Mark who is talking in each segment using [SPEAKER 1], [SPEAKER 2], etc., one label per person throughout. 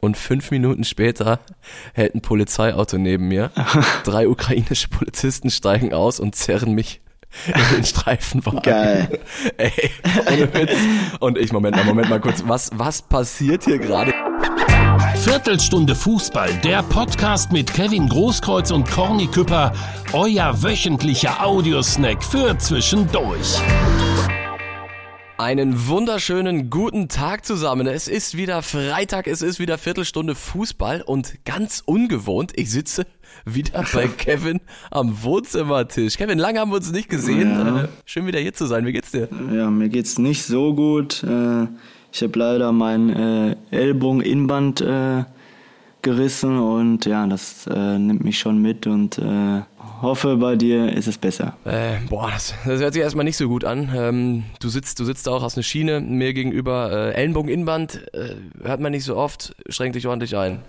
[SPEAKER 1] und fünf Minuten später hält ein Polizeiauto neben mir. Drei ukrainische Polizisten steigen aus und zerren mich in den Streifenwagen.
[SPEAKER 2] Geil.
[SPEAKER 1] Ey, ohne Witz. Und ich, Moment mal, Moment mal kurz. Was, was passiert hier gerade?
[SPEAKER 3] Viertelstunde Fußball, der Podcast mit Kevin Großkreuz und Corny Küpper, euer wöchentlicher Audiosnack für zwischendurch.
[SPEAKER 1] Einen wunderschönen guten Tag zusammen. Es ist wieder Freitag, es ist wieder Viertelstunde Fußball und ganz ungewohnt, ich sitze wieder bei Kevin am Wohnzimmertisch. Kevin, lange haben wir uns nicht gesehen.
[SPEAKER 2] Ja.
[SPEAKER 1] Äh, Schön wieder hier zu sein. Wie geht's dir?
[SPEAKER 2] Ja, mir geht's nicht so gut. Äh, Ich habe leider mein äh, Ellbogen-Innenband äh, gerissen und ja, das nimmt mich schon mit und hoffe, bei dir ist es besser.
[SPEAKER 1] Äh, boah, das, das hört sich erstmal nicht so gut an. Ähm, du sitzt, du sitzt auch aus einer Schiene mir gegenüber. Äh, Ellenbogen-Innenband äh, hört man nicht so oft. Schränk dich ordentlich ein.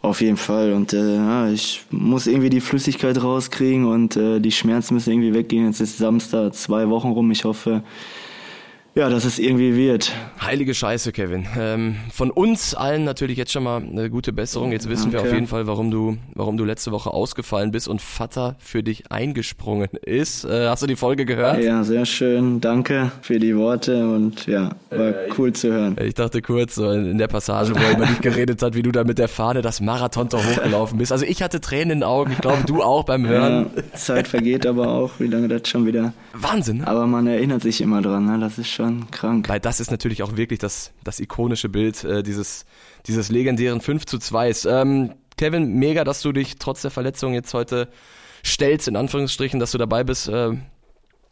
[SPEAKER 2] Auf jeden Fall und äh, ja, ich muss irgendwie die Flüssigkeit rauskriegen und äh, die Schmerzen müssen irgendwie weggehen. Jetzt ist Samstag, zwei Wochen rum. Ich hoffe, ja, dass es irgendwie wird.
[SPEAKER 1] Heilige Scheiße, Kevin. Ähm, von uns allen natürlich jetzt schon mal eine gute Besserung. Jetzt wissen wir
[SPEAKER 2] Danke.
[SPEAKER 1] auf jeden Fall, warum du, warum du letzte Woche ausgefallen bist und Vater für dich eingesprungen ist. Äh, hast du die Folge gehört?
[SPEAKER 2] Ja, sehr schön. Danke für die Worte und ja, war cool zu hören.
[SPEAKER 1] Ich dachte kurz, so in der Passage, wo er über dich geredet hat, wie du da mit der Fahne das Marathon-Tor hochgelaufen bist. Also ich hatte Tränen in den Augen, ich glaube du auch beim
[SPEAKER 2] Ja,
[SPEAKER 1] Hören.
[SPEAKER 2] Zeit vergeht aber auch, wie lange das schon wieder.
[SPEAKER 1] Wahnsinn. ne?
[SPEAKER 2] Aber man erinnert sich immer dran, ne? das ist schon krank.
[SPEAKER 1] Weil das ist natürlich auch wirklich das, das ikonische Bild äh, dieses, dieses legendären 5 zu 2. Ähm, Kevin, mega, dass du dich trotz der Verletzung jetzt heute stellst, in Anführungsstrichen, dass du dabei bist äh,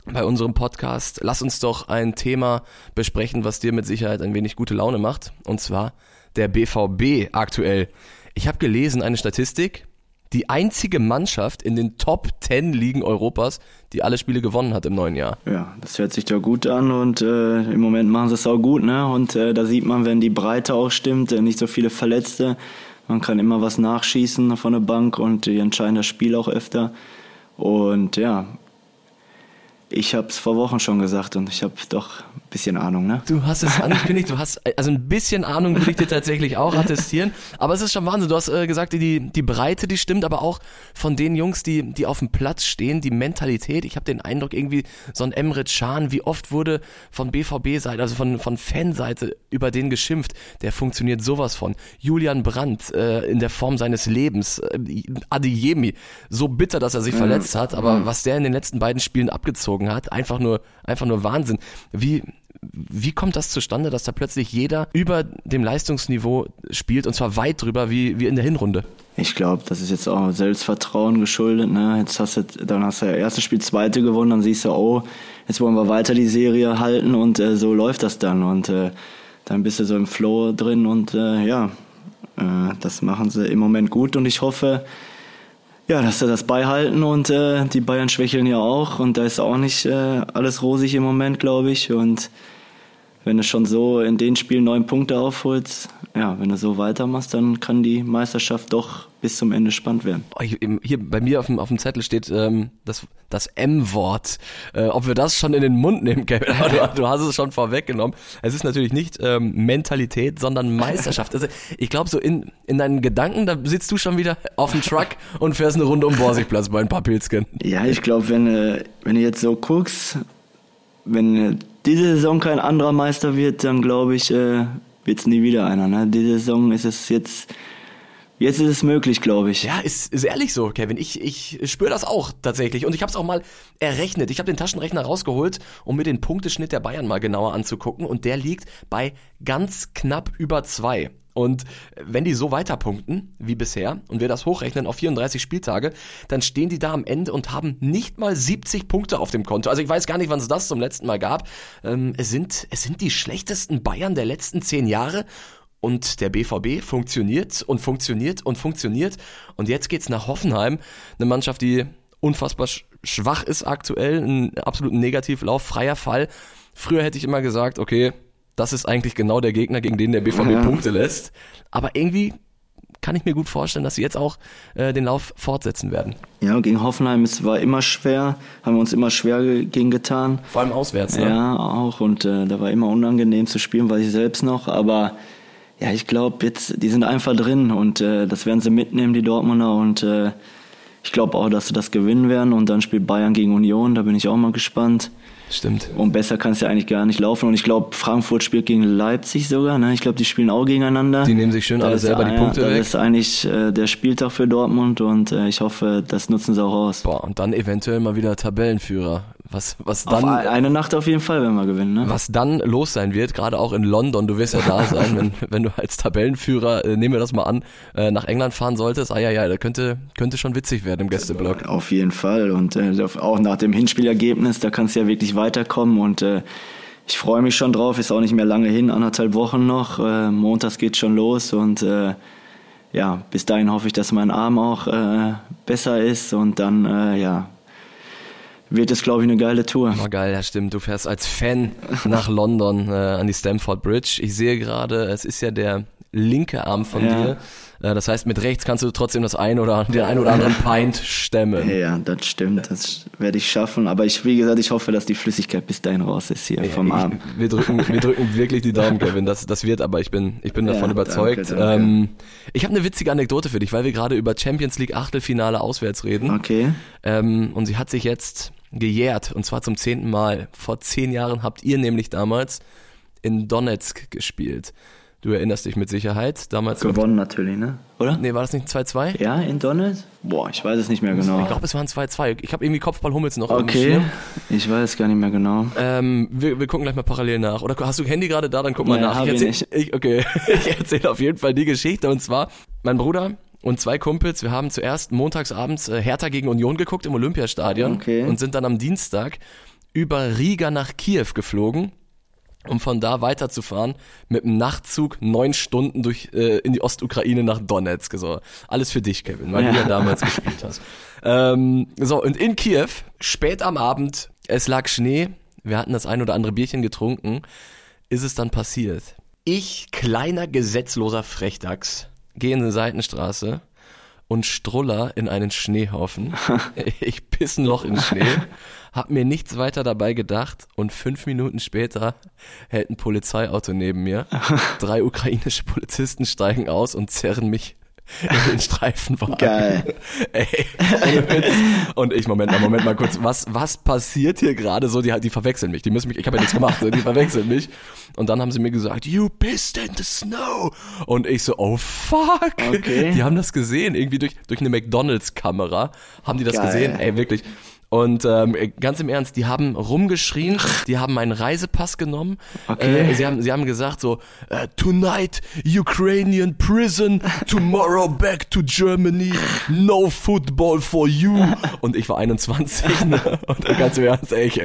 [SPEAKER 1] bei unserem Podcast. Lass uns doch ein Thema besprechen, was dir mit Sicherheit ein wenig gute Laune macht. Und zwar der BVB aktuell. Ich habe gelesen, eine Statistik, die einzige Mannschaft in den Top 10 Ligen Europas, die alle Spiele gewonnen hat im neuen Jahr.
[SPEAKER 2] Ja, das hört sich doch gut an und äh, im Moment machen sie es auch gut, ne? Und äh, da sieht man, wenn die Breite auch stimmt, äh, nicht so viele Verletzte, man kann immer was nachschießen von der Bank und die entscheiden das Spiel auch öfter. Und ja, ich habe es vor Wochen schon gesagt und ich habe doch bisschen Ahnung, ne?
[SPEAKER 1] Du hast es angekündigt, du hast, also ein bisschen Ahnung will ich dir tatsächlich auch attestieren, aber es ist schon Wahnsinn, du hast äh, gesagt, die, die Breite, die stimmt, aber auch von den Jungs, die, die auf dem Platz stehen, die Mentalität, ich habe den Eindruck irgendwie, so ein Emre Can, wie oft wurde von BVB-Seite, also von, von Fanseite über den geschimpft, der funktioniert sowas von. Julian Brandt äh, in der Form seines Lebens, äh, Adeyemi, so bitter, dass er sich verletzt hat, aber was der in den letzten beiden Spielen abgezogen hat, einfach nur, einfach nur Wahnsinn. Wie, wie kommt das zustande, dass da plötzlich jeder über dem Leistungsniveau spielt und zwar weit drüber wie, wie in der Hinrunde?
[SPEAKER 2] Ich glaube, das ist jetzt auch Selbstvertrauen geschuldet. Ne? Jetzt hast du, dann hast du ja erstes Spiel zweite gewonnen, dann siehst du, oh, jetzt wollen wir weiter die Serie halten und äh, so läuft das dann. Und äh, dann bist du so im Flow drin und äh, ja, äh, das machen sie im Moment gut und ich hoffe, ja, dass sie das beihalten und äh, die Bayern schwächeln ja auch und da ist auch nicht äh, alles rosig im Moment, glaube ich. Und wenn du schon so in den Spielen neun Punkte aufholst, ja, wenn du so weitermachst, dann kann die Meisterschaft doch bis zum Ende spannend werden.
[SPEAKER 1] Oh, Hier, bei mir auf dem, auf dem Zettel steht ähm, das, das M-Wort. Äh, ob wir das schon in den Mund nehmen, Kevin, aber du, du hast es schon vorweggenommen. Es ist natürlich nicht ähm, Mentalität, sondern Meisterschaft. Also ich glaube, so in, in deinen Gedanken, da sitzt du schon wieder auf dem Truck und fährst eine Runde um Borsigplatz bei ein paar Pilzken.
[SPEAKER 2] Ja, ich glaube, wenn, äh, wenn du jetzt so guckst, wenn äh, diese Saison kein anderer Meister wird, dann glaube ich, äh, wird es nie wieder einer. Ne? Diese Saison ist es jetzt, jetzt ist es möglich, glaube ich.
[SPEAKER 1] Ja, ist, ist ehrlich so, Kevin. Ich, ich spüre das auch tatsächlich. Und ich habe es auch mal errechnet. Ich habe den Taschenrechner rausgeholt, um mir den Punkteschnitt der Bayern mal genauer anzugucken. Und der liegt bei ganz knapp über zwei. Und wenn die so weiter punkten wie bisher und wir das hochrechnen auf 34 Spieltage, dann stehen die da am Ende und haben nicht mal 70 Punkte auf dem Konto. Also ich weiß gar nicht, wann es das zum letzten Mal gab. Ähm, es, sind, es sind die schlechtesten Bayern der letzten zehn Jahre und der BVB funktioniert und funktioniert und funktioniert. Und jetzt geht's nach Hoffenheim, eine Mannschaft, die unfassbar sch- schwach ist aktuell, ein absolut Negativlauf, freier Fall. Früher hätte ich immer gesagt, okay, das ist eigentlich genau der Gegner, gegen den der BVB
[SPEAKER 2] Ja.
[SPEAKER 1] Punkte lässt. Aber irgendwie kann ich mir gut vorstellen, dass sie jetzt auch äh, den Lauf fortsetzen werden.
[SPEAKER 2] Ja, gegen Hoffenheim, es war immer schwer, haben wir uns immer schwer ge- gegen getan.
[SPEAKER 1] Vor allem auswärts. Ne?
[SPEAKER 2] Ja, auch. Und äh, da war immer unangenehm zu spielen, weiß ich selbst noch. Aber Ja, ich glaube, jetzt, die sind einfach drin und äh, das werden sie mitnehmen, die Dortmunder. Und äh, ich glaube auch, dass sie das gewinnen werden. Und dann spielt Bayern gegen Union, da bin ich auch mal gespannt.
[SPEAKER 1] Stimmt.
[SPEAKER 2] Und besser kann es ja eigentlich gar nicht laufen. Und ich glaube, Frankfurt spielt gegen Leipzig sogar. Ne? Ich glaube, die spielen auch gegeneinander.
[SPEAKER 1] Die nehmen sich schön alle selber die Punkte
[SPEAKER 2] ja,
[SPEAKER 1] weg.
[SPEAKER 2] Das ist eigentlich äh, der Spieltag für Dortmund und äh, ich hoffe, das nutzen sie auch aus.
[SPEAKER 1] Boah, und dann eventuell mal wieder Tabellenführer. Was, was
[SPEAKER 2] Auf
[SPEAKER 1] dann,
[SPEAKER 2] ein- eine Nacht auf jeden Fall, wenn wir gewinnen. Ne?
[SPEAKER 1] was dann los sein wird, gerade auch in London, du wirst ja da sein, wenn, wenn du als Tabellenführer, äh, nehmen wir das mal an, äh, nach England fahren solltest, ah ja, ja, da könnte, könnte schon witzig werden im Gästeblock.
[SPEAKER 2] Auf jeden Fall. Und äh, auch nach dem Hinspielergebnis, da kann es ja wirklich weiterkommen. Und äh, ich freue mich schon drauf. Ist auch nicht mehr lange hin, anderthalb Wochen noch. Äh, montags geht schon los. Und äh, ja, bis dahin hoffe ich, dass mein Arm auch äh, besser ist. Und dann, äh, ja, wird es, glaube ich, eine geile Tour.
[SPEAKER 1] Oh geil, ja stimmt. Du fährst als Fan nach London äh, an die Stamford Bridge. Ich sehe gerade, es ist ja der linke Arm von
[SPEAKER 2] Ja.
[SPEAKER 1] dir. Äh, das heißt, mit rechts kannst du trotzdem das ein oder den ein oder anderen Pint stemmen.
[SPEAKER 2] Ja, das stimmt. Das werde ich schaffen. Aber ich, wie gesagt, ich hoffe, dass die Flüssigkeit bis dahin raus ist hier vom Arm.
[SPEAKER 1] Ich, wir, drücken, wir drücken wirklich die Daumen, Kevin. Das, das wird aber, ich bin, ich bin davon
[SPEAKER 2] Ja,
[SPEAKER 1] überzeugt.
[SPEAKER 2] danke, danke.
[SPEAKER 1] Ähm, ich habe eine witzige Anekdote für dich, weil wir gerade über Champions League Achtelfinale auswärts reden.
[SPEAKER 2] Okay.
[SPEAKER 1] Ähm, und sie hat sich jetzt gejährt, und zwar zum zehnten Mal. Vor zehn Jahren habt ihr nämlich damals in Donetsk gespielt. Du erinnerst dich mit Sicherheit. Damals.
[SPEAKER 2] Gewonnen natürlich, ne? Oder?
[SPEAKER 1] Nee, war das nicht 2-2?
[SPEAKER 2] Ja, in Donetsk? Boah, ich weiß es nicht mehr genau.
[SPEAKER 1] Ich glaube, es waren 2-2. Ich habe irgendwie Kopfball Hummels noch
[SPEAKER 2] Okay, ich weiß gar nicht mehr genau.
[SPEAKER 1] Ähm, wir, wir gucken gleich mal parallel nach. Oder hast du Handy gerade da? Dann guck mal
[SPEAKER 2] Nee,
[SPEAKER 1] nach. ich erzähl, ich, okay, ich erzähle auf jeden Fall die Geschichte. Und zwar, mein Bruder und zwei Kumpels, wir haben zuerst montagsabends äh, Hertha gegen Union geguckt im Olympiastadion
[SPEAKER 2] Okay.
[SPEAKER 1] und sind dann am Dienstag über Riga nach Kiew geflogen um von da weiterzufahren mit dem Nachtzug neun Stunden durch äh, in die Ostukraine nach Donetsk. So, alles für dich, Kevin, weil du ja
[SPEAKER 2] Ja.
[SPEAKER 1] damals gespielt hast. Ähm, so, und in Kiew, spät am Abend, es lag Schnee, wir hatten das ein oder andere Bierchen getrunken, ist es dann passiert. Ich, kleiner gesetzloser Frechdachs, gehe in eine Seitenstraße und struller in einen Schneehaufen. Ich piss ein Loch in Schnee, hab mir nichts weiter dabei gedacht und fünf Minuten später hält ein Polizeiauto neben mir. Drei ukrainische Polizisten steigen aus und zerren mich in den Streifenwagen.
[SPEAKER 2] Geil.
[SPEAKER 1] Ey, ohne Witz. Und ich, Moment mal, Moment mal kurz, was, was passiert hier gerade so? Die, die verwechseln mich, die müssen mich, ich habe ja nichts gemacht, die verwechseln mich. Und dann haben sie mir gesagt, you pissed in the snow. Und ich so, oh fuck.
[SPEAKER 2] Okay.
[SPEAKER 1] Die haben das gesehen, irgendwie durch, durch eine McDonalds-Kamera haben die das
[SPEAKER 2] Geil.
[SPEAKER 1] gesehen, ey, wirklich. Und ähm, ganz im Ernst, die haben rumgeschrien, die haben meinen Reisepass genommen.
[SPEAKER 2] Okay.
[SPEAKER 1] Äh, sie, haben, sie haben gesagt so, äh, tonight Ukrainian prison, tomorrow back to Germany, no football for you. Und ich war 21 ne? und ganz im Ernst, ey, ich,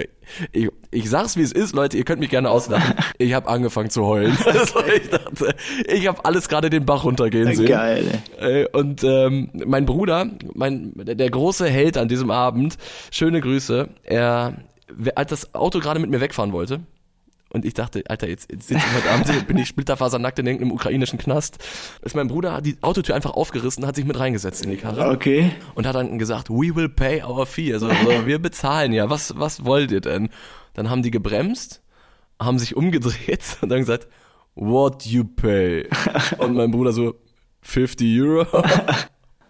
[SPEAKER 1] ich, ich sag's wie es ist, Leute, ihr könnt mich gerne auslachen. Ich habe angefangen zu heulen. Also ich dachte, ich habe alles gerade den Bach runtergehen sehen.
[SPEAKER 2] Geil.
[SPEAKER 1] Ey, Und ähm, mein Bruder, mein, der der große Held an diesem Abend, schöne Grüße, er, als das Auto gerade mit mir wegfahren wollte, und ich dachte, Alter, jetzt, jetzt sitze ich heute Abend, bin ich splitterfasernackt in irgendeinem ukrainischen Knast, ist mein Bruder die Autotür einfach aufgerissen, hat sich mit reingesetzt in die Karre
[SPEAKER 2] Okay.
[SPEAKER 1] und hat dann gesagt, we will pay our fee, also, also wir bezahlen ja, was, was wollt ihr denn? Dann haben die gebremst, haben sich umgedreht und dann gesagt, what you pay? Und mein Bruder so, 50 Euro?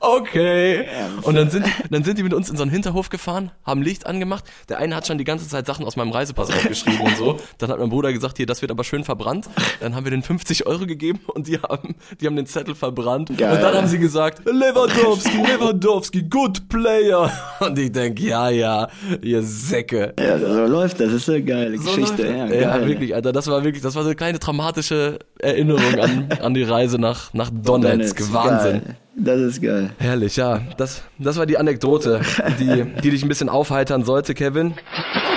[SPEAKER 1] Okay. Und dann sind, dann sind die mit uns in so einen Hinterhof gefahren, haben Licht angemacht. Der eine hat schon die ganze Zeit Sachen aus meinem Reisepass aufgeschrieben und so. Dann hat mein Bruder gesagt, hier, das wird aber schön verbrannt. Dann haben wir den 50 Euro gegeben und die haben, die haben den Zettel verbrannt.
[SPEAKER 2] Geil.
[SPEAKER 1] Und dann haben sie gesagt, Lewandowski, Lewandowski, good player. Und ich denk, ja, ja, ihr Säcke.
[SPEAKER 2] Ja, so läuft das. Das ist eine geile
[SPEAKER 1] So
[SPEAKER 2] Geschichte. Ja, geil.
[SPEAKER 1] ja, wirklich, Alter, das war wirklich, das war so eine kleine traumatische Erinnerung an, an die Reise nach, nach Donetsk.
[SPEAKER 2] Donetsk.
[SPEAKER 1] Wahnsinn.
[SPEAKER 2] Geil. Das ist geil.
[SPEAKER 1] Herrlich, ja. Das, das war die Anekdote, die, die dich ein bisschen aufheitern sollte, Kevin.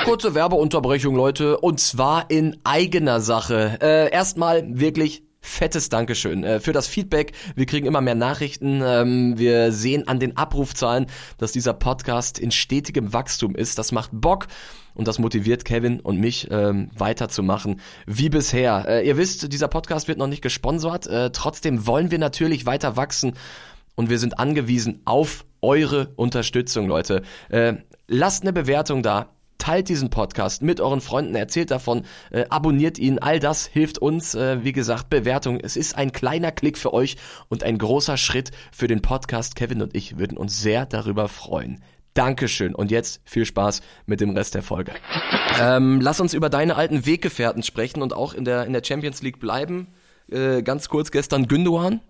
[SPEAKER 1] Kurze Werbeunterbrechung, Leute. Und zwar in eigener Sache. Äh, erstmal wirklich fettes Dankeschön äh, für das Feedback. Wir kriegen immer mehr Nachrichten. Ähm, wir sehen an den Abrufzahlen, dass dieser Podcast in stetigem Wachstum ist. Das macht Bock. Und das motiviert Kevin und mich ähm, weiterzumachen wie bisher. Äh, ihr wisst, dieser Podcast wird noch nicht gesponsert. Äh, trotzdem wollen wir natürlich weiter wachsen und wir sind angewiesen auf eure Unterstützung, Leute. Äh, lasst eine Bewertung da. teilt diesen Podcast mit euren Freunden, erzählt davon, äh, abonniert ihn, all das hilft uns. Äh, wie gesagt, Bewertung, es ist ein kleiner Klick für euch und ein großer Schritt für den Podcast. Kevin und ich würden uns sehr darüber freuen. Dankeschön. Und jetzt viel Spaß mit dem Rest der Folge. Ähm, lass uns über deine alten Weggefährten sprechen und auch in der, in der Champions League bleiben. Äh, ganz kurz gestern Gündogan.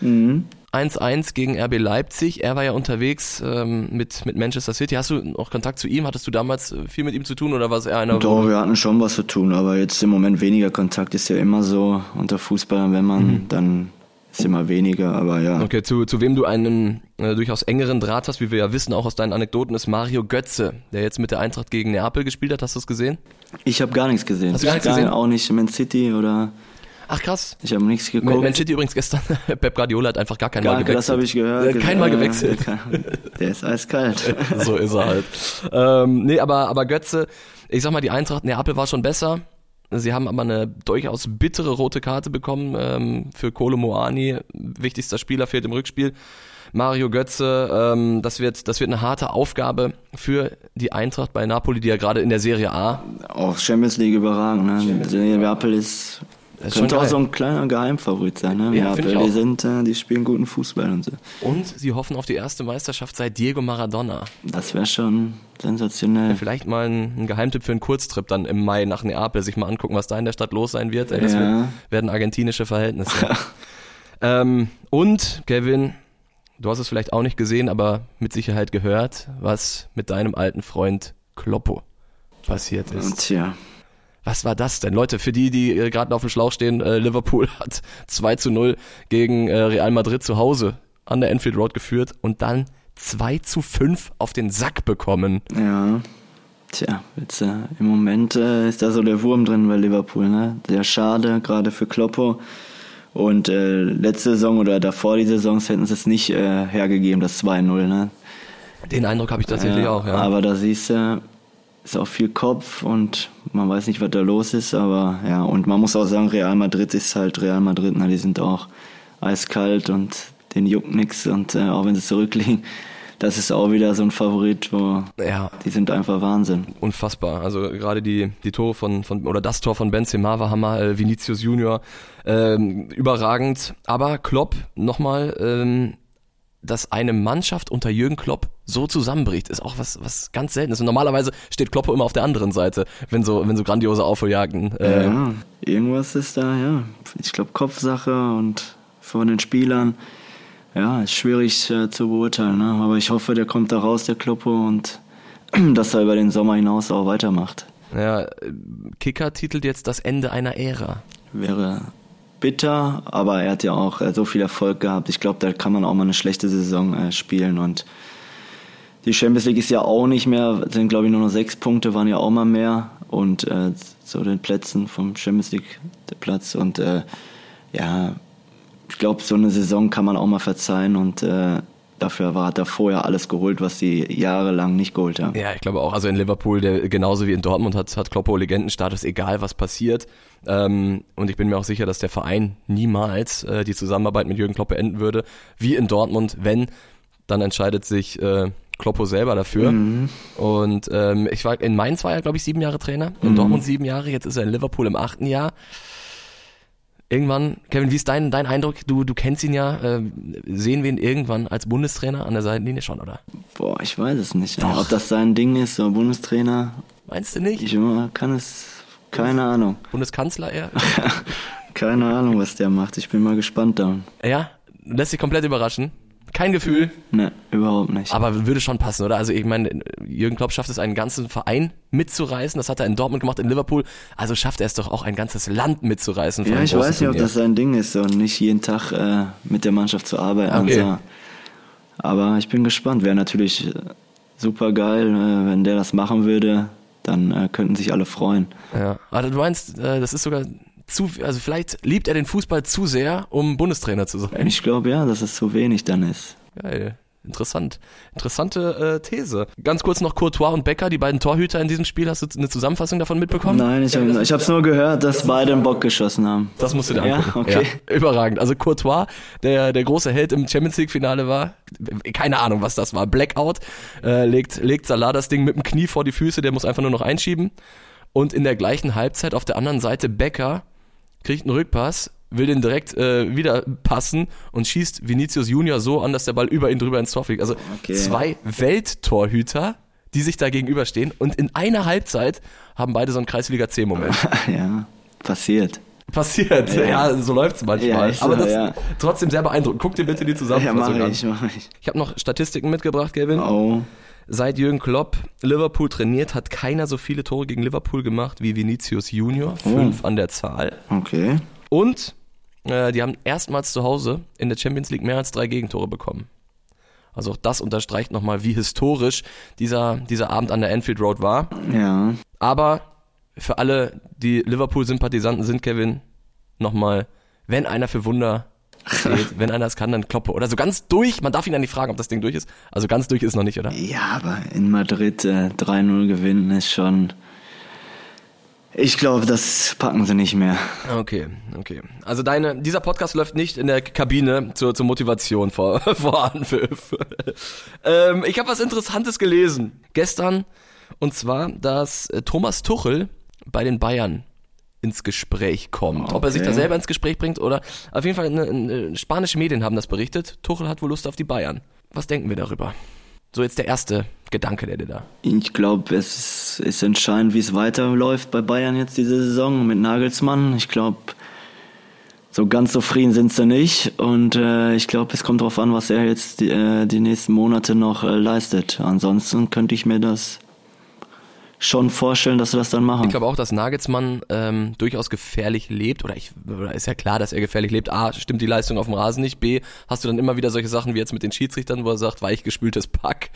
[SPEAKER 1] Mhm. 1-1 gegen RB Leipzig. Er war ja unterwegs ähm, mit, mit Manchester City. Hast du noch Kontakt zu ihm? Hattest du damals äh, viel mit ihm zu tun oder war es eher einer?
[SPEAKER 2] Doch, wir hatten schon was zu tun, aber jetzt im Moment weniger Kontakt ist ja immer so unter Fußballern, wenn man mhm. dann ist immer weniger, aber ja.
[SPEAKER 1] Okay, zu, zu wem du einen äh, durchaus engeren Draht hast, wie wir ja wissen, auch aus deinen Anekdoten, ist Mario Götze, der jetzt mit der Eintracht gegen Neapel gespielt hat. Hast du es gesehen?
[SPEAKER 2] Ich habe gar nichts gesehen.
[SPEAKER 1] Hast du gar nichts gesehen?
[SPEAKER 2] Auch nicht Man City oder
[SPEAKER 1] Ach krass.
[SPEAKER 2] Ich habe nichts geguckt.
[SPEAKER 1] Man City übrigens gestern, Pep Guardiola hat einfach gar kein gar, Mal gewechselt.
[SPEAKER 2] Das habe ich gehört.
[SPEAKER 1] Kein Mal gewechselt.
[SPEAKER 2] Der ist eiskalt.
[SPEAKER 1] so ist er halt. Ähm, nee, aber, aber Götze, ich sag mal, die Eintracht Neapel war schon besser. Sie haben aber eine durchaus bittere rote Karte bekommen ähm, für Kolo Moani. Wichtigster Spieler fehlt im Rückspiel. Mario Götze, ähm, das wird das wird eine harte Aufgabe für die Eintracht bei Napoli, die ja gerade in der Serie A.
[SPEAKER 2] Auch Champions League überragend. Ne? Neapel ist das Könnte auch so ein kleiner Geheimfavorit sein, ne? Ja, ja die sind, äh, die spielen guten Fußball und so.
[SPEAKER 1] Und sie hoffen auf die erste Meisterschaft seit Diego Maradona.
[SPEAKER 2] Das wäre schon sensationell. Ja,
[SPEAKER 1] vielleicht mal ein, ein, Geheimtipp für einen Kurztrip dann im Mai nach Neapel, sich mal angucken, was da in der Stadt los sein wird. Ey, das ja. wird, werden argentinische Verhältnisse. ähm, und Kevin, du hast es vielleicht auch nicht gesehen, aber mit Sicherheit gehört, was mit deinem alten Freund Kloppo passiert ist. Und
[SPEAKER 2] tja.
[SPEAKER 1] Was war das denn? Leute, für die, die äh, gerade auf dem Schlauch stehen, äh, Liverpool hat 2 zu 0 gegen äh, Real Madrid zu Hause an der Enfield Road geführt und dann 2 zu 5 auf den Sack bekommen.
[SPEAKER 2] Ja. Tja, jetzt, äh, im Moment äh, ist da so der Wurm drin bei Liverpool, ne? Sehr schade, gerade für Kloppo. Und äh, letzte Saison oder davor die Saisons hätten sie es nicht hergegeben, das 2-0, ne?
[SPEAKER 1] Den Eindruck habe ich tatsächlich auch, ja.
[SPEAKER 2] Aber da siehst du, ist auch viel Kopf und man weiß nicht, was da los ist, aber ja, und man muss auch sagen, Real Madrid ist halt Real Madrid, na, die sind auch eiskalt und den juckt nix und äh, auch wenn sie zurückliegen, das ist auch wieder so ein Favorit, wo ja. die sind einfach Wahnsinn.
[SPEAKER 1] Unfassbar. Also gerade die, die Tore von, von oder das Tor von Benzema war Hammer, äh, Vinicius Junior, ähm, überragend. Aber Klopp, nochmal, ähm, dass eine Mannschaft unter Jürgen Klopp so zusammenbricht, ist auch was, was ganz Seltenes. Und normalerweise steht Klopp immer auf der anderen Seite, wenn so, wenn so grandiose Aufholjagden.
[SPEAKER 2] Äh ja, irgendwas ist da, ja. Ich glaube, Kopfsache und von den Spielern. Ja, ist schwierig äh, zu beurteilen. Ne? Aber ich hoffe, der kommt da raus, der Kloppo, und dass er über den Sommer hinaus auch weitermacht.
[SPEAKER 1] Ja, Kicker titelt jetzt das Ende einer Ära.
[SPEAKER 2] Wäre bitter, aber er hat ja auch äh, so viel Erfolg gehabt. Ich glaube, da kann man auch mal eine schlechte Saison äh, spielen und die Champions League ist ja auch nicht mehr, sind glaube ich nur noch sechs Punkte, waren ja auch mal mehr und äh, so den Plätzen vom Champions League Platz und äh, ja, ich glaube, so eine Saison kann man auch mal verzeihen und äh, dafür war, hat er vorher alles geholt, was sie jahrelang nicht geholt haben.
[SPEAKER 1] Ja, ich glaube auch. Also in Liverpool, der, genauso wie in Dortmund, hat, hat Kloppo Legendenstatus, egal was passiert. Ähm, und ich bin mir auch sicher, dass der Verein niemals äh, die Zusammenarbeit mit Jürgen Klopp beenden würde. Wie in Dortmund, wenn, dann entscheidet sich äh, Kloppo selber dafür. Mhm. Und ähm, ich war in Mainz war er, glaube ich, sieben Jahre Trainer, in mhm. Dortmund sieben Jahre, jetzt ist er in Liverpool im achten Jahr irgendwann, Kevin, wie ist dein, dein Eindruck? Du, du kennst ihn ja. Äh, sehen wir ihn irgendwann als Bundestrainer an der Seitenlinie schon, oder?
[SPEAKER 2] Boah, ich weiß es nicht. Doch. Ob das sein Ding ist, so Bundestrainer.
[SPEAKER 1] Meinst du nicht?
[SPEAKER 2] Ich kann es, keine Ahnung.
[SPEAKER 1] Bundeskanzler eher?
[SPEAKER 2] keine Ahnung, was der macht. Ich bin mal gespannt da.
[SPEAKER 1] Ja, lässt sich komplett überraschen. Kein Gefühl?
[SPEAKER 2] Ne, überhaupt nicht.
[SPEAKER 1] Aber würde schon passen, oder? Also ich meine, Jürgen Klopp schafft es, einen ganzen Verein mitzureißen. Das hat er in Dortmund gemacht, in Liverpool. Also schafft er es doch auch, ein ganzes Land mitzureißen.
[SPEAKER 2] Ja, ich weiß nicht, ob das sein Ding ist, und nicht jeden Tag äh, mit der Mannschaft zu arbeiten. Okay. Also, aber ich bin gespannt. Wäre natürlich super geil, äh, wenn der das machen würde. Dann äh, könnten sich alle freuen.
[SPEAKER 1] Ja, aber du meinst, äh, das ist sogar zu, also vielleicht liebt er den Fußball zu sehr, um Bundestrainer zu sein.
[SPEAKER 2] Ich glaube ja, dass es zu wenig dann ist.
[SPEAKER 1] Geil. Interessant. Interessante äh, These. Ganz kurz noch Courtois und Becker, die beiden Torhüter in diesem Spiel. Hast du eine Zusammenfassung davon mitbekommen?
[SPEAKER 2] Nein, ich habe ich hab's nur gehört, dass beide einen Bock geschossen haben.
[SPEAKER 1] Das musst du dir
[SPEAKER 2] Ja,
[SPEAKER 1] angucken.
[SPEAKER 2] okay.
[SPEAKER 1] Ja, überragend. Also Courtois, der der große Held im Champions League Finale war, keine Ahnung, was das war. Blackout, äh, legt legt Salah das Ding mit dem Knie vor die Füße, der muss einfach nur noch einschieben. Und in der gleichen Halbzeit auf der anderen Seite Becker kriegt einen Rückpass, will den direkt äh, wieder passen und schießt Vinicius Junior so an, dass der Ball über ihn drüber ins Tor fliegt. Also
[SPEAKER 2] Okay.
[SPEAKER 1] zwei Welttorhüter, die sich da gegenüberstehen und in einer Halbzeit haben beide so einen Kreisliga C-Moment.
[SPEAKER 2] ja, passiert.
[SPEAKER 1] Passiert, ja,
[SPEAKER 2] Ja.
[SPEAKER 1] so läuft's manchmal.
[SPEAKER 2] Ja,
[SPEAKER 1] Aber das
[SPEAKER 2] ja.
[SPEAKER 1] trotzdem sehr beeindruckend. Guck dir bitte die
[SPEAKER 2] Ja,
[SPEAKER 1] Zusammenfassung
[SPEAKER 2] mach
[SPEAKER 1] an.
[SPEAKER 2] ich, mach ich.
[SPEAKER 1] Ich habe noch Statistiken mitgebracht, Kevin.
[SPEAKER 2] Oh,
[SPEAKER 1] Seit Jürgen Klopp Liverpool trainiert, hat keiner so viele Tore gegen Liverpool gemacht wie Vinicius Junior. Fünf an der Zahl.
[SPEAKER 2] okay.
[SPEAKER 1] Und äh, die haben erstmals zu Hause in der Champions League mehr als drei Gegentore bekommen. Also auch das unterstreicht nochmal, wie historisch dieser, dieser Abend an der Anfield Road war.
[SPEAKER 2] Ja,
[SPEAKER 1] Aber für alle, die Liverpool-Sympathisanten sind, Kevin, nochmal, wenn einer für Wunder steht, wenn einer es kann, dann kloppe. Oder so ganz durch, man darf ihn ja nicht fragen, ob das Ding durch ist. Also ganz durch ist noch nicht, oder?
[SPEAKER 2] ja, aber in Madrid äh, 3-0 gewinnen ist schon. Ich glaube, das packen sie nicht mehr.
[SPEAKER 1] Okay, okay. Also deine, dieser Podcast läuft nicht in der Kabine zur, zur Motivation vor, vor Anpfiff. ähm, ich habe was Interessantes gelesen gestern und zwar, dass äh, Thomas Tuchel bei den Bayern ins Gespräch kommt. Ob er sich da
[SPEAKER 2] Okay.
[SPEAKER 1] selber ins Gespräch bringt oder auf jeden Fall eine, eine, spanische Medien haben das berichtet. Tuchel hat wohl Lust auf die Bayern. Was denken wir darüber? So jetzt der erste Gedanke, der dir da.
[SPEAKER 2] Ich glaube, es ist entscheidend, wie es weiterläuft bei Bayern jetzt diese Saison mit Nagelsmann. Ich glaube, so ganz zufrieden sind sie nicht. Und äh, ich glaube, es kommt darauf an, was er jetzt die, äh, die nächsten Monate noch äh, leistet. Ansonsten könnte ich mir das schon vorstellen, dass sie das dann machen.
[SPEAKER 1] Ich glaube auch, dass Nagelsmann ähm, durchaus gefährlich lebt. Oder ich oder ist ja klar, dass er gefährlich lebt. A, stimmt die Leistung auf dem Rasen nicht. B, hast du dann immer wieder solche Sachen wie jetzt mit den Schiedsrichtern, wo er sagt, weichgespültes Pack.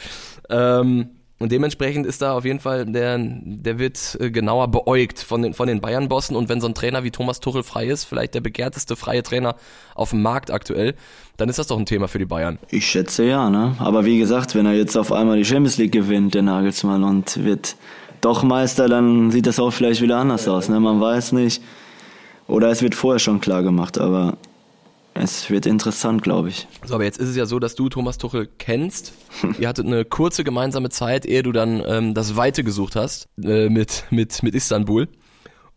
[SPEAKER 1] Ähm, und dementsprechend ist da auf jeden Fall, der, der wird äh, genauer beäugt von den, von den Bayern-Bossen. Und wenn so ein Trainer wie Thomas Tuchel frei ist, vielleicht der begehrteste freie Trainer auf dem Markt aktuell, dann ist das doch ein Thema für die Bayern.
[SPEAKER 2] Ich schätze ja, ne? Aber wie gesagt, wenn er jetzt auf einmal die Champions League gewinnt, der Nagelsmann, und wird doch Meister, dann sieht das auch vielleicht wieder anders aus, ne? Man weiß nicht. Oder es wird vorher schon klar gemacht, aber es wird interessant, glaube ich.
[SPEAKER 1] So, aber jetzt ist es ja so, dass du Thomas Tuchel kennst. Ihr hattet eine kurze gemeinsame Zeit, ehe du dann ähm, das Weite gesucht hast äh, mit, mit, mit Istanbul.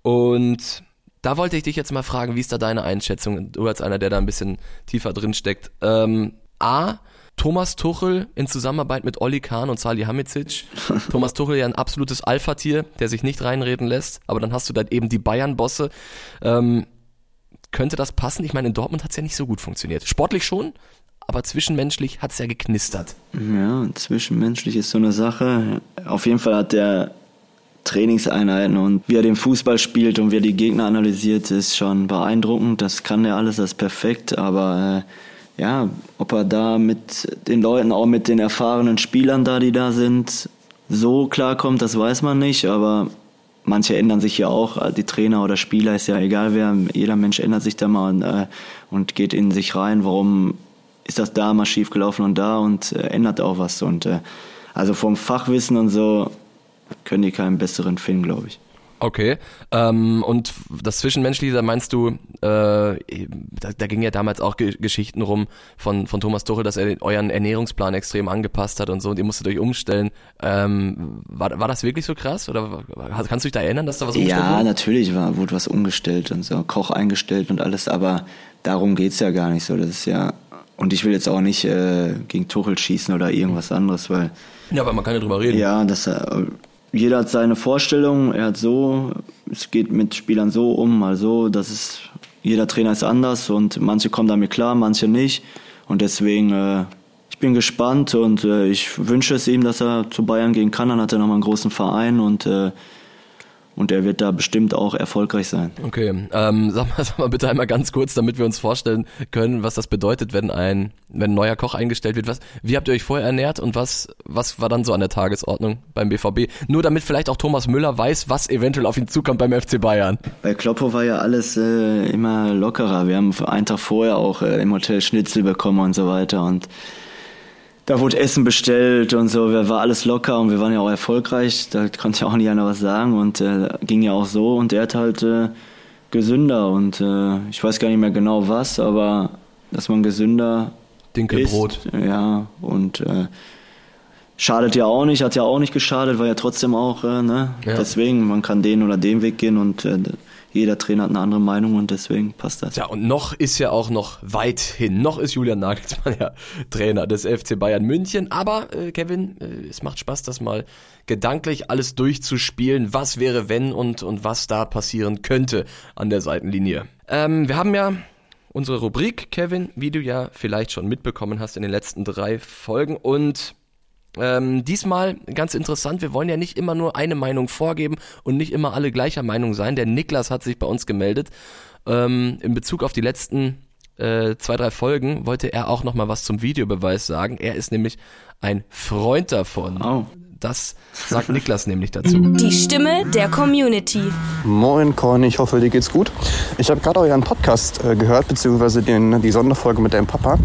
[SPEAKER 1] Und da wollte ich dich jetzt mal fragen, wie ist da deine Einschätzung? Du als einer, der da ein bisschen tiefer drin steckt. Ähm, A, Thomas Tuchel in Zusammenarbeit mit Olli Kahn und Salihamidzic. Thomas Tuchel ja ein absolutes Alpha-Tier, der sich nicht reinreden lässt. Aber dann hast du dann eben die Bayern-Bosse. Ähm, könnte das passen? Ich meine, in Dortmund hat es ja nicht so gut funktioniert. Sportlich schon, aber zwischenmenschlich hat es ja geknistert.
[SPEAKER 2] Ja, zwischenmenschlich ist so eine Sache. Auf jeden Fall hat der Trainingseinheiten und wie er den Fußball spielt und wie er die Gegner analysiert, ist schon beeindruckend. Das kann er alles, das ist perfekt. Aber äh, ja, ob er da mit den Leuten, auch mit den erfahrenen Spielern da, die da sind, so klarkommt, das weiß man nicht. Aber manche ändern sich ja auch. Die Trainer oder Spieler ist ja egal wer. Jeder Mensch ändert sich da mal und, äh, und geht in sich rein. Warum ist das da mal schief gelaufen und da und äh, ändert auch was. Und äh, also vom Fachwissen und so können die keinen besseren finden, glaube ich.
[SPEAKER 1] Okay. Ähm, und das Zwischenmenschliche, da meinst du, äh, da, da ging ja damals auch Ge Geschichten rum von, von Thomas Tuchel, dass er den, euren Ernährungsplan extrem angepasst hat und so und ihr musstet euch umstellen. Ähm, war, war das wirklich so krass? Oder kannst du dich da erinnern, dass da was umgestellt
[SPEAKER 2] Ja,
[SPEAKER 1] wurde?
[SPEAKER 2] natürlich war, wurde was umgestellt und so, Koch eingestellt und alles, aber darum geht's ja gar nicht so. Das ist ja. Und ich will jetzt auch nicht äh, gegen Tuchel schießen oder irgendwas anderes, weil
[SPEAKER 1] Ja, aber man kann ja drüber reden.
[SPEAKER 2] Ja, das, äh, jeder hat seine Vorstellung. Er hat so, es geht mit Spielern so um, mal so. Das ist, jeder Trainer ist anders und manche kommen damit klar, manche nicht. Und deswegen, äh, ich bin gespannt und äh, ich wünsche es ihm, dass er zu Bayern gehen kann. Dann hat er nochmal einen großen Verein und, äh, und er wird da bestimmt auch erfolgreich sein.
[SPEAKER 1] Okay, ähm, sag, mal, sag mal bitte einmal ganz kurz, damit wir uns vorstellen können, was das bedeutet, wenn ein, wenn ein neuer Koch eingestellt wird. Was, wie habt ihr euch vorher ernährt und was, was war dann so an der Tagesordnung beim BVB? Nur damit vielleicht auch Thomas Müller weiß, was eventuell auf ihn zukommt beim FC Bayern.
[SPEAKER 2] Bei Kloppo war ja alles äh, immer lockerer. Wir haben einen Tag vorher auch äh, im Hotel Schnitzel bekommen und so weiter. Und da wurde Essen bestellt und so, wir war alles locker und wir waren ja auch erfolgreich, da konnte ja auch nicht einer was sagen und äh, ging ja auch so und er hat halt äh, gesünder und äh, ich weiß gar nicht mehr genau was, aber dass man gesünder
[SPEAKER 1] Dinkelbrot.
[SPEAKER 2] Isst, ja, und äh, schadet ja auch nicht, hat ja auch nicht geschadet, war ja trotzdem auch, äh, ne? Ja. Deswegen, man kann den oder den Weg gehen und äh, jeder Trainer hat eine andere Meinung und deswegen passt das.
[SPEAKER 1] Ja, und noch ist ja auch noch weit hin. Noch ist Julian Nagelsmann ja Trainer des FC Bayern München. Aber äh, Kevin, äh, es macht Spaß, das mal gedanklich alles durchzuspielen. Was wäre, wenn und, und was da passieren könnte an der Seitenlinie. Ähm, wir haben ja unsere Rubrik, Kevin, wie du ja vielleicht schon mitbekommen hast in den letzten drei Folgen. Und ähm, diesmal ganz interessant, wir wollen ja nicht immer nur eine Meinung vorgeben und nicht immer alle gleicher Meinung sein. Der Niklas hat sich bei uns gemeldet. Ähm, in Bezug auf die letzten äh, zwei, drei Folgen wollte er auch nochmal was zum Videobeweis sagen. Er ist nämlich ein Freund davon. Oh. Das sagt Niklas nämlich dazu.
[SPEAKER 4] Die Stimme der Community.
[SPEAKER 5] Moin Corny, ich hoffe dir geht's gut. Ich habe gerade euren Podcast äh, gehört, beziehungsweise den, die Sonderfolge mit deinem Papa.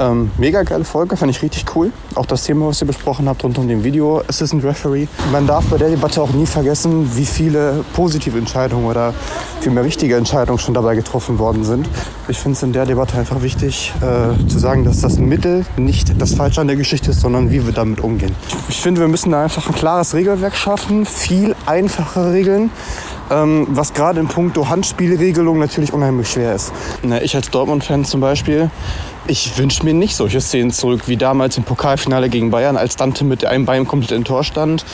[SPEAKER 5] Ähm, mega geile Folge, fand ich richtig cool. Auch das Thema, was ihr besprochen habt rund um den Video Assistant Referee. Man darf bei der Debatte auch nie vergessen, wie viele positive Entscheidungen oder vielmehr richtige Entscheidungen schon dabei getroffen worden sind. Ich finde es in der Debatte einfach wichtig äh, zu sagen, dass das Mittel nicht das Falsche an der Geschichte ist, sondern wie wir damit umgehen. Ich finde, wir müssen müssen da einfach ein klares Regelwerk schaffen, viel einfache Regeln, ähm, was gerade in puncto Handspielregelung natürlich unheimlich schwer ist. Na, ich als Dortmund-Fan zum Beispiel, ich wünsche mir nicht solche Szenen zurück wie damals im Pokalfinale gegen Bayern, als Dante mit einem Bein komplett im Tor stand,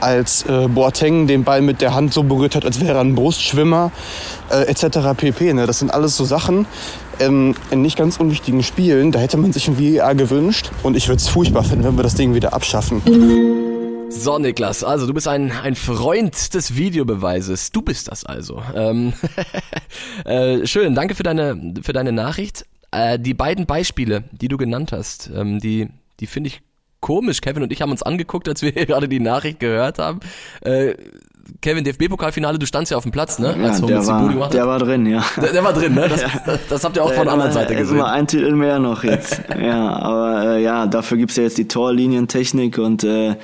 [SPEAKER 5] als äh, Boateng den Ball mit der Hand so berührt hat, als wäre er ein Brustschwimmer, äh, etc. pp. Ne? Das sind alles so Sachen, ähm, in nicht ganz unwichtigen Spielen, da hätte man sich ein VAR gewünscht und ich würde es furchtbar finden, wenn wir das Ding wieder abschaffen.
[SPEAKER 1] So, Niklas, also du bist ein, ein Freund des Videobeweises. Du bist das also. Ähm, äh, schön, danke für deine, für deine Nachricht. Äh, die beiden Beispiele, die du genannt hast, ähm, die, die finde ich komisch. Kevin und ich haben uns angeguckt, als wir gerade die Nachricht gehört haben. Äh, Kevin, DFB-Pokalfinale, du standst ja auf dem Platz, ne?
[SPEAKER 2] Als ja, der, war, der war drin, ja.
[SPEAKER 1] Der, der war drin, ne? Das, ja. das habt ihr auch von der anderen Seite gesehen.
[SPEAKER 2] Ist mal ein Titel mehr noch jetzt. ja, aber äh, ja, dafür gibt's ja jetzt die Torlinientechnik und äh,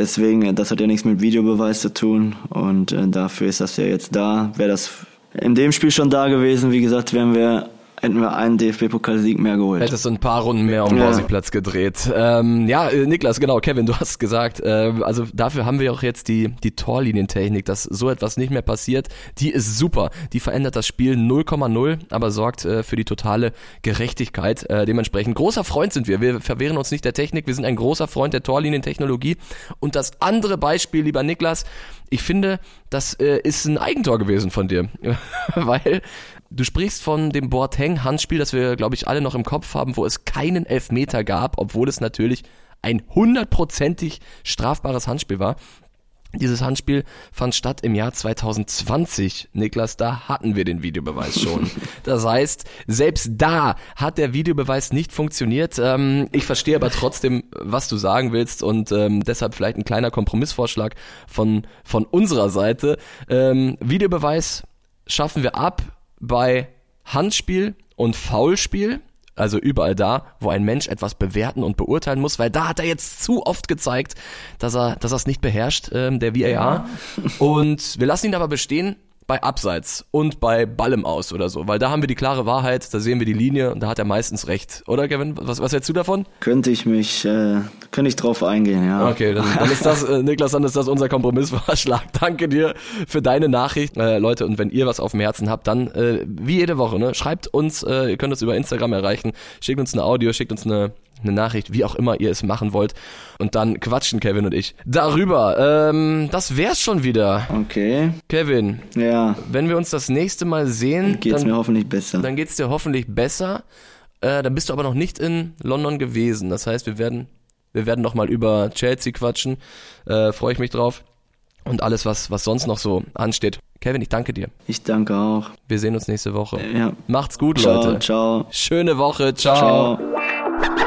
[SPEAKER 2] Deswegen, äh, das hat ja nichts mit Videobeweis zu tun und äh, dafür ist das ja jetzt da. Wäre das in dem Spiel schon da gewesen, wie gesagt, wären wir hätten wir einen DFB-Pokalsieg mehr geholt.
[SPEAKER 1] Hättest du ein paar Runden mehr um ja. Borsigplatz gedreht. Ähm, ja, äh, Niklas, genau, Kevin, du hast gesagt, äh, also dafür haben wir auch jetzt die, die Torlinientechnik, dass so etwas nicht mehr passiert. Die ist super. Die verändert das Spiel 0,0, aber sorgt äh, für die totale Gerechtigkeit. Äh, dementsprechend großer Freund sind wir. Wir verwehren uns nicht der Technik. Wir sind ein großer Freund der Torlinientechnologie. Und das andere Beispiel, lieber Niklas, ich finde, das äh, ist ein Eigentor gewesen von dir, weil Du sprichst von dem Boateng-Handspiel, das wir, glaube ich, alle noch im Kopf haben, wo es keinen Elfmeter gab, obwohl es natürlich ein hundertprozentig strafbares Handspiel war. Dieses Handspiel fand statt im Jahr 2020. Niklas, da hatten wir den Videobeweis schon. Das heißt, selbst da hat der Videobeweis nicht funktioniert. Ähm, ich verstehe aber trotzdem, was du sagen willst und ähm, deshalb vielleicht ein kleiner Kompromissvorschlag von, von unserer Seite. Ähm, Videobeweis schaffen wir ab bei Handspiel und Foulspiel, also überall da, wo ein Mensch etwas bewerten und beurteilen muss, weil da hat er jetzt zu oft gezeigt, dass er, dass er es nicht beherrscht, ähm, der VAR. Ja. Und wir lassen ihn aber bestehen, bei Abseits und bei Ballem aus oder so, weil da haben wir die klare Wahrheit, da sehen wir die Linie und da hat er meistens recht, oder Kevin? Was, was hältst du davon?
[SPEAKER 2] Könnte ich mich, äh, könnte ich drauf eingehen, ja.
[SPEAKER 1] Okay, dann, dann ist das, äh, Niklas, dann ist das unser Kompromissvorschlag. Danke dir für deine Nachricht, äh, Leute. Und wenn ihr was auf dem Herzen habt, dann äh, wie jede Woche, ne, schreibt uns, äh, ihr könnt uns über Instagram erreichen, schickt uns eine Audio, schickt uns eine eine Nachricht, wie auch immer ihr es machen wollt. Und dann quatschen Kevin und ich darüber. Ähm, das wär's schon wieder.
[SPEAKER 2] Okay.
[SPEAKER 1] Kevin.
[SPEAKER 2] Ja.
[SPEAKER 1] Wenn wir uns das nächste Mal sehen,
[SPEAKER 2] dann geht's dann, mir hoffentlich besser.
[SPEAKER 1] Dann geht's dir hoffentlich besser. Äh, dann bist du aber noch nicht in London gewesen. Das heißt, wir werden, wir werden noch mal über Chelsea quatschen. Äh, Freue ich mich drauf. Und alles, was, was sonst noch so ansteht. Kevin, ich danke dir.
[SPEAKER 2] Ich danke auch.
[SPEAKER 1] Wir sehen uns nächste Woche.
[SPEAKER 2] Ja.
[SPEAKER 1] Macht's gut,
[SPEAKER 2] ciao,
[SPEAKER 1] Leute.
[SPEAKER 2] Ciao.
[SPEAKER 1] Schöne Woche. Ciao. ciao.